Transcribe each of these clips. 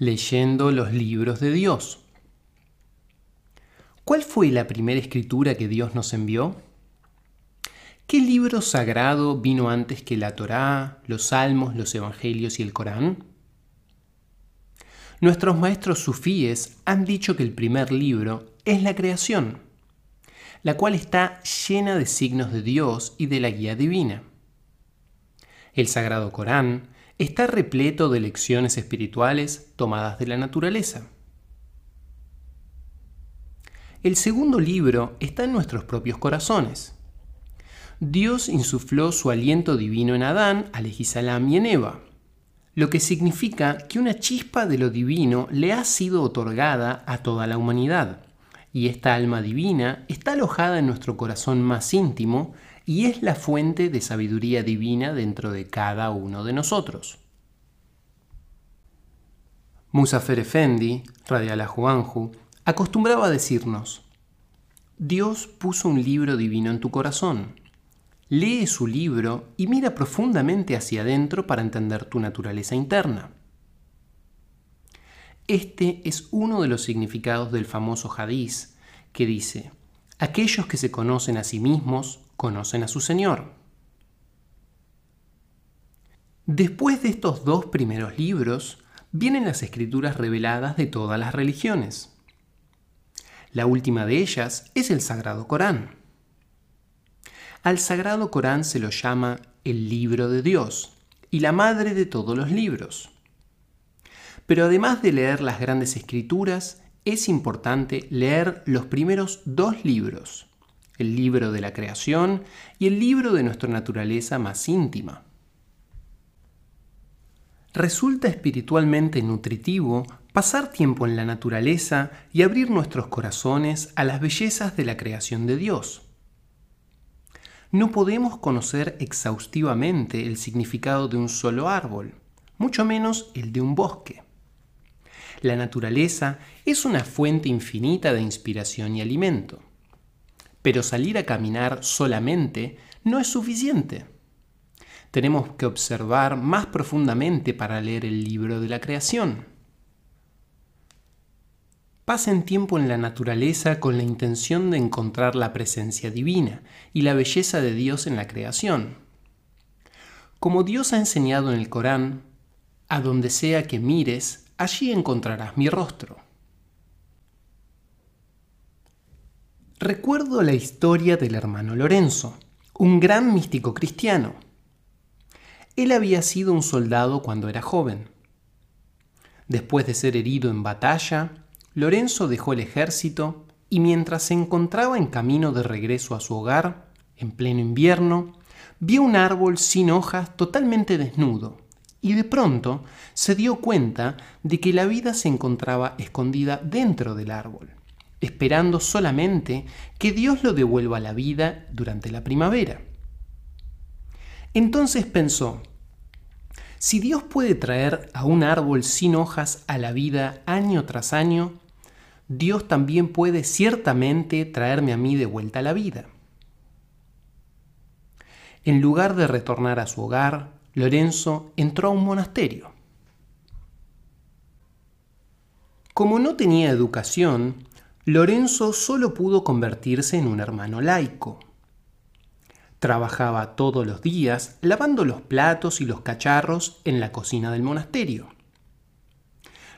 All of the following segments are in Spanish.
leyendo los libros de Dios. ¿Cuál fue la primera escritura que Dios nos envió? ¿Qué libro sagrado vino antes que la Torá, los Salmos, los Evangelios y el Corán? Nuestros maestros sufíes han dicho que el primer libro es la creación, la cual está llena de signos de Dios y de la guía divina. El Sagrado Corán está repleto de lecciones espirituales tomadas de la naturaleza. El segundo libro está en nuestros propios corazones Dios insufló su aliento divino en Adán, Alejisalam y en Eva, lo que significa que una chispa de lo divino le ha sido otorgada a toda la humanidad, y esta alma divina está alojada en nuestro corazón más íntimo y es la fuente de sabiduría divina dentro de cada uno de nosotros. Musafer Efendi, Radiala Juanju, acostumbraba a decirnos, Dios puso un libro divino en tu corazón lee su libro y mira profundamente hacia adentro para entender tu naturaleza interna. Este es uno de los significados del famoso hadiz que dice, aquellos que se conocen a sí mismos conocen a su Señor. Después de estos dos primeros libros, vienen las escrituras reveladas de todas las religiones. La última de ellas es el Sagrado Corán. Al Sagrado Corán se lo llama el libro de Dios y la madre de todos los libros. Pero además de leer las grandes escrituras, es importante leer los primeros dos libros, el libro de la creación y el libro de nuestra naturaleza más íntima. Resulta espiritualmente nutritivo pasar tiempo en la naturaleza y abrir nuestros corazones a las bellezas de la creación de Dios no podemos conocer exhaustivamente el significado de un solo árbol, mucho menos el de un bosque. La naturaleza es una fuente infinita de inspiración y alimento. Pero salir a caminar solamente no es suficiente. Tenemos que observar más profundamente para leer el libro de la creación. Pasen tiempo en la naturaleza con la intención de encontrar la presencia divina y la belleza de Dios en la creación. Como Dios ha enseñado en el Corán, a donde sea que mires, allí encontrarás mi rostro. Recuerdo la historia del hermano Lorenzo, un gran místico cristiano. Él había sido un soldado cuando era joven. Después de ser herido en batalla, Lorenzo dejó el ejército y mientras se encontraba en camino de regreso a su hogar, en pleno invierno, vio un árbol sin hojas totalmente desnudo y de pronto se dio cuenta de que la vida se encontraba escondida dentro del árbol, esperando solamente que Dios lo devuelva a la vida durante la primavera. Entonces pensó, si Dios puede traer a un árbol sin hojas a la vida año tras año, Dios también puede ciertamente traerme a mí de vuelta a la vida. En lugar de retornar a su hogar, Lorenzo entró a un monasterio. Como no tenía educación, Lorenzo solo pudo convertirse en un hermano laico. Trabajaba todos los días lavando los platos y los cacharros en la cocina del monasterio.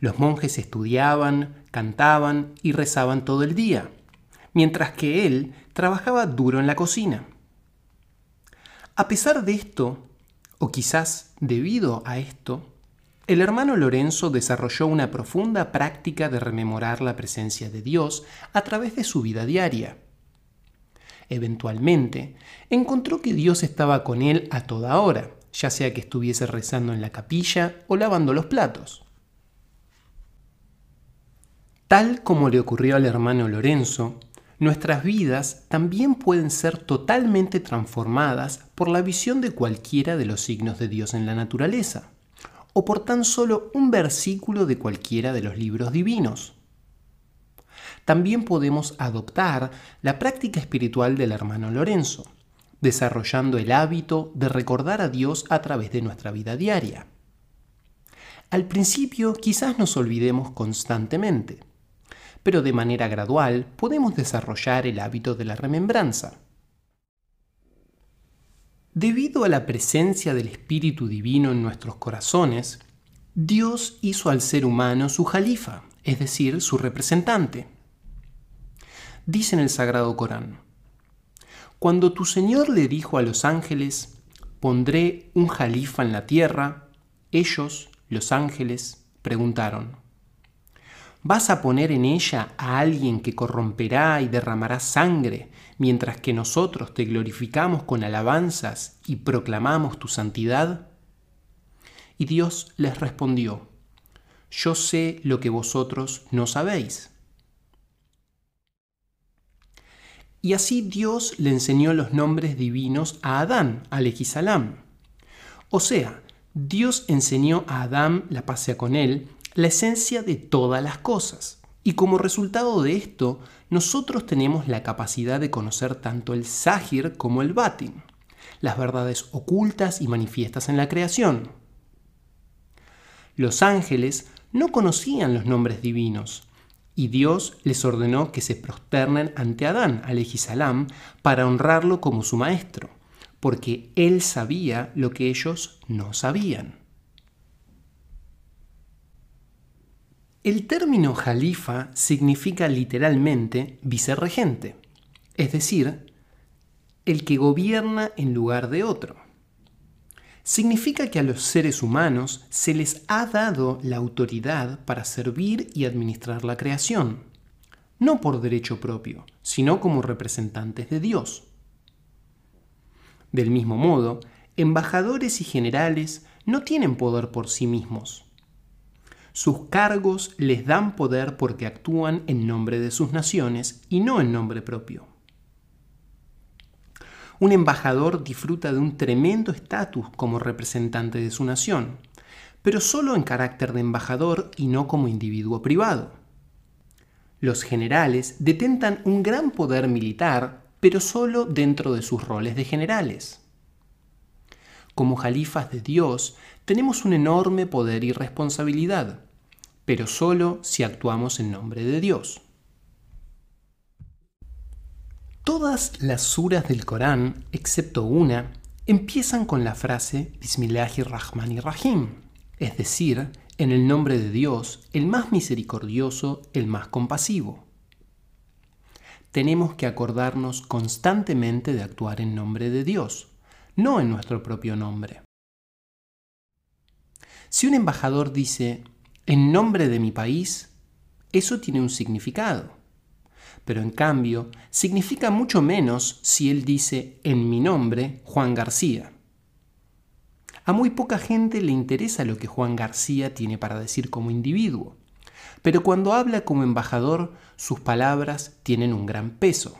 Los monjes estudiaban, cantaban y rezaban todo el día, mientras que él trabajaba duro en la cocina. A pesar de esto, o quizás debido a esto, el hermano Lorenzo desarrolló una profunda práctica de rememorar la presencia de Dios a través de su vida diaria. Eventualmente, encontró que Dios estaba con él a toda hora, ya sea que estuviese rezando en la capilla o lavando los platos. Tal como le ocurrió al hermano Lorenzo, nuestras vidas también pueden ser totalmente transformadas por la visión de cualquiera de los signos de Dios en la naturaleza, o por tan solo un versículo de cualquiera de los libros divinos también podemos adoptar la práctica espiritual del hermano Lorenzo, desarrollando el hábito de recordar a Dios a través de nuestra vida diaria. Al principio quizás nos olvidemos constantemente, pero de manera gradual podemos desarrollar el hábito de la remembranza. Debido a la presencia del Espíritu Divino en nuestros corazones, Dios hizo al ser humano su jalifa, es decir, su representante. Dice en el Sagrado Corán, Cuando tu Señor le dijo a los ángeles, pondré un jalifa en la tierra, ellos, los ángeles, preguntaron, ¿vas a poner en ella a alguien que corromperá y derramará sangre, mientras que nosotros te glorificamos con alabanzas y proclamamos tu santidad? Y Dios les respondió, Yo sé lo que vosotros no sabéis. Y así Dios le enseñó los nombres divinos a Adán, salam. O sea, Dios enseñó a Adán, la pasea con él, la esencia de todas las cosas. Y como resultado de esto, nosotros tenemos la capacidad de conocer tanto el Sahir como el Batin, las verdades ocultas y manifiestas en la creación. Los ángeles no conocían los nombres divinos, y Dios les ordenó que se prosternen ante Adán, salam, para honrarlo como su maestro porque él sabía lo que ellos no sabían. El término jalifa significa literalmente vicerregente, es decir, el que gobierna en lugar de otro. Significa que a los seres humanos se les ha dado la autoridad para servir y administrar la creación, no por derecho propio, sino como representantes de Dios. Del mismo modo, embajadores y generales no tienen poder por sí mismos. Sus cargos les dan poder porque actúan en nombre de sus naciones y no en nombre propio. Un embajador disfruta de un tremendo estatus como representante de su nación, pero solo en carácter de embajador y no como individuo privado. Los generales detentan un gran poder militar pero solo dentro de sus roles de generales. Como jalifas de Dios, tenemos un enorme poder y responsabilidad, pero solo si actuamos en nombre de Dios. Todas las suras del Corán, excepto una, empiezan con la frase Bismillahirrahmanirrahim, es decir, en el nombre de Dios, el más misericordioso, el más compasivo tenemos que acordarnos constantemente de actuar en nombre de Dios, no en nuestro propio nombre. Si un embajador dice, en nombre de mi país, eso tiene un significado. Pero en cambio, significa mucho menos si él dice, en mi nombre, Juan García. A muy poca gente le interesa lo que Juan García tiene para decir como individuo pero cuando habla como embajador, sus palabras tienen un gran peso.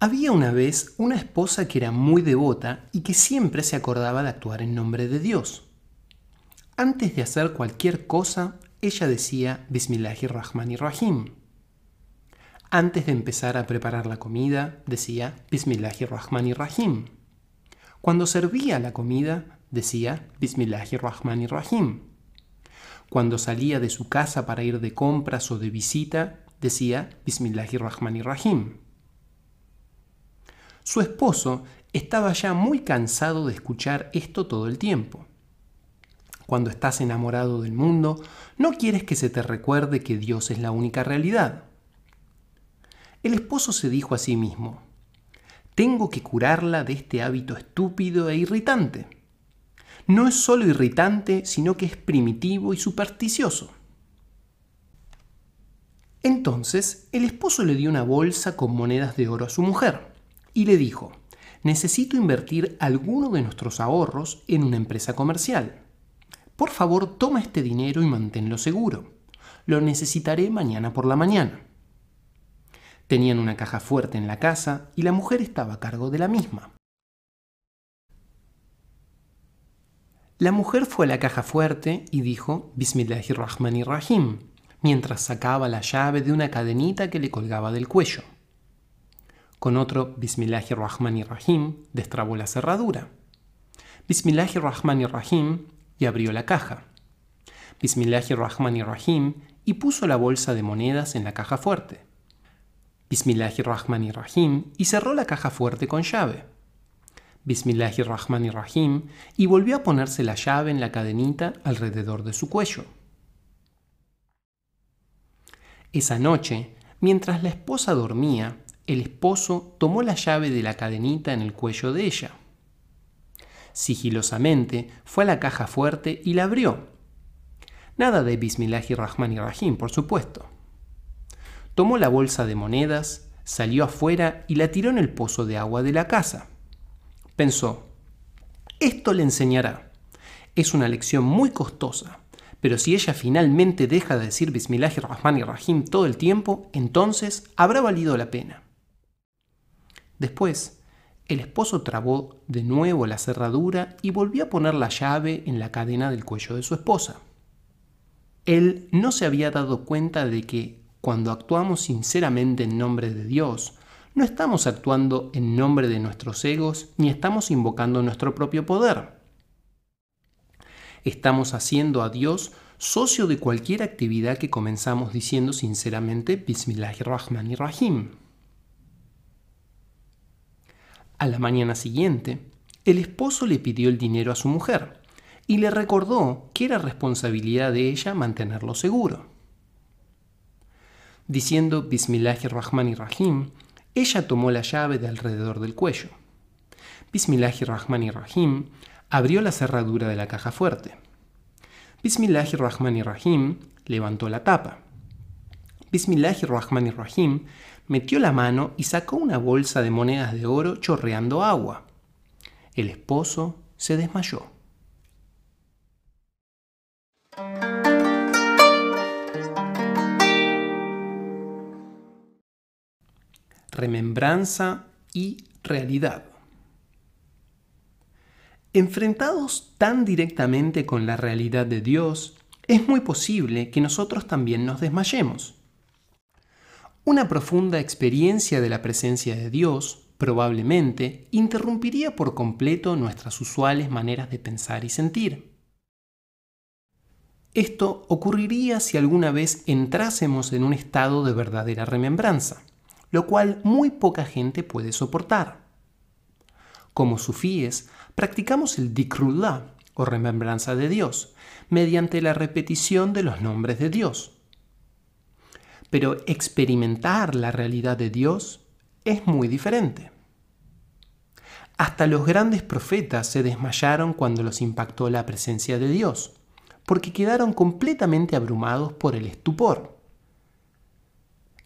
Había una vez una esposa que era muy devota y que siempre se acordaba de actuar en nombre de Dios. Antes de hacer cualquier cosa, ella decía Bismillahirrahmanirrahim. Antes de empezar a preparar la comida, decía Bismillahirrahmanirrahim. Cuando servía la comida, decía Bismillahirrahmanirrahim. Cuando salía de su casa para ir de compras o de visita, decía Bismillahirrahmanirrahim. Su esposo estaba ya muy cansado de escuchar esto todo el tiempo. Cuando estás enamorado del mundo, no quieres que se te recuerde que Dios es la única realidad. El esposo se dijo a sí mismo, tengo que curarla de este hábito estúpido e irritante no es solo irritante, sino que es primitivo y supersticioso. Entonces, el esposo le dio una bolsa con monedas de oro a su mujer y le dijo, necesito invertir alguno de nuestros ahorros en una empresa comercial. Por favor, toma este dinero y manténlo seguro. Lo necesitaré mañana por la mañana. Tenían una caja fuerte en la casa y la mujer estaba a cargo de la misma. La mujer fue a la caja fuerte y dijo Bismillahirrahmanirrahim, mientras sacaba la llave de una cadenita que le colgaba del cuello. Con otro Bismillahirrahmanirrahim destrabó la cerradura. Bismillahirrahmanirrahim y abrió la caja. Bismillahirrahmanirrahim y puso la bolsa de monedas en la caja fuerte. Bismillahirrahmanirrahim y cerró la caja fuerte con llave. Bismillahirrahmanirrahim y volvió a ponerse la llave en la cadenita alrededor de su cuello. Esa noche, mientras la esposa dormía, el esposo tomó la llave de la cadenita en el cuello de ella. Sigilosamente fue a la caja fuerte y la abrió. Nada de Bismillahirrahmanirrahim, por supuesto. Tomó la bolsa de monedas, salió afuera y la tiró en el pozo de agua de la casa. Pensó, esto le enseñará. Es una lección muy costosa, pero si ella finalmente deja de decir Bismillahirrahmanirrahim todo el tiempo, entonces habrá valido la pena. Después, el esposo trabó de nuevo la cerradura y volvió a poner la llave en la cadena del cuello de su esposa. Él no se había dado cuenta de que cuando actuamos sinceramente en nombre de Dios, no estamos actuando en nombre de nuestros egos ni estamos invocando nuestro propio poder. Estamos haciendo a Dios socio de cualquier actividad que comenzamos diciendo sinceramente Bismillahirrahmanirrahim. A la mañana siguiente, el esposo le pidió el dinero a su mujer y le recordó que era responsabilidad de ella mantenerlo seguro. Diciendo Bismillahirrahmanirrahim, ella tomó la llave de alrededor del cuello. Bismillahirrahmanirrahim abrió la cerradura de la caja fuerte. Bismillahirrahmanirrahim levantó la tapa. Bismillahirrahmanirrahim metió la mano y sacó una bolsa de monedas de oro chorreando agua. El esposo se desmayó. Remembranza y realidad. Enfrentados tan directamente con la realidad de Dios, es muy posible que nosotros también nos desmayemos. Una profunda experiencia de la presencia de Dios probablemente interrumpiría por completo nuestras usuales maneras de pensar y sentir. Esto ocurriría si alguna vez entrásemos en un estado de verdadera remembranza, lo cual muy poca gente puede soportar. Como sufíes, practicamos el dikrullah, o remembranza de Dios, mediante la repetición de los nombres de Dios. Pero experimentar la realidad de Dios es muy diferente. Hasta los grandes profetas se desmayaron cuando los impactó la presencia de Dios, porque quedaron completamente abrumados por el estupor.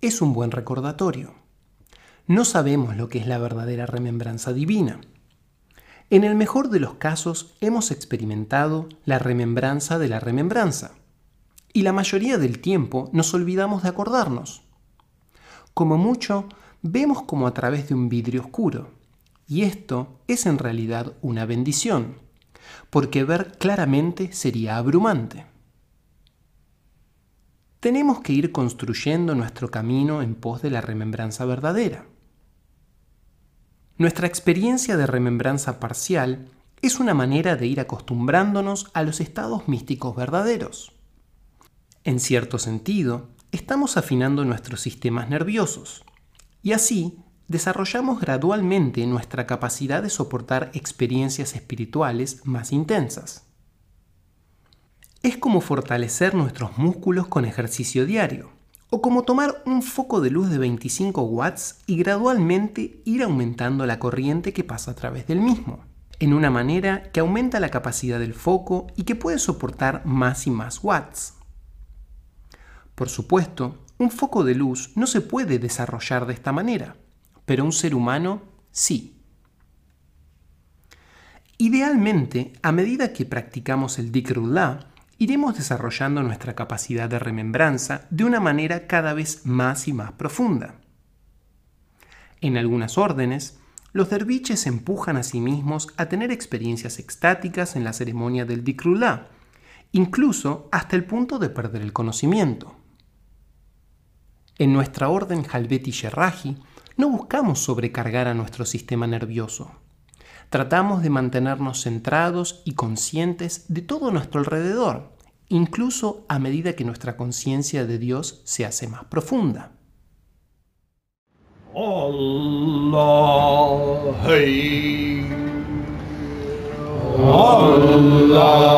Es un buen recordatorio. No sabemos lo que es la verdadera remembranza divina. En el mejor de los casos hemos experimentado la remembranza de la remembranza y la mayoría del tiempo nos olvidamos de acordarnos. Como mucho, vemos como a través de un vidrio oscuro, y esto es en realidad una bendición, porque ver claramente sería abrumante. Tenemos que ir construyendo nuestro camino en pos de la remembranza verdadera. Nuestra experiencia de remembranza parcial es una manera de ir acostumbrándonos a los estados místicos verdaderos. En cierto sentido, estamos afinando nuestros sistemas nerviosos y así desarrollamos gradualmente nuestra capacidad de soportar experiencias espirituales más intensas. Es como fortalecer nuestros músculos con ejercicio diario, o como tomar un foco de luz de 25 watts y gradualmente ir aumentando la corriente que pasa a través del mismo, en una manera que aumenta la capacidad del foco y que puede soportar más y más watts. Por supuesto, un foco de luz no se puede desarrollar de esta manera, pero un ser humano sí. Idealmente, a medida que practicamos el Dikrullah, iremos desarrollando nuestra capacidad de remembranza de una manera cada vez más y más profunda. En algunas órdenes, los derviches empujan a sí mismos a tener experiencias extáticas en la ceremonia del Dikrullah, incluso hasta el punto de perder el conocimiento. En nuestra orden Halveti Sherraji no buscamos sobrecargar a nuestro sistema nervioso. tratamos de mantenernos centrados y conscientes de todo nuestro alrededor, incluso a medida que nuestra conciencia de Dios se hace más profunda. Allah. Allah.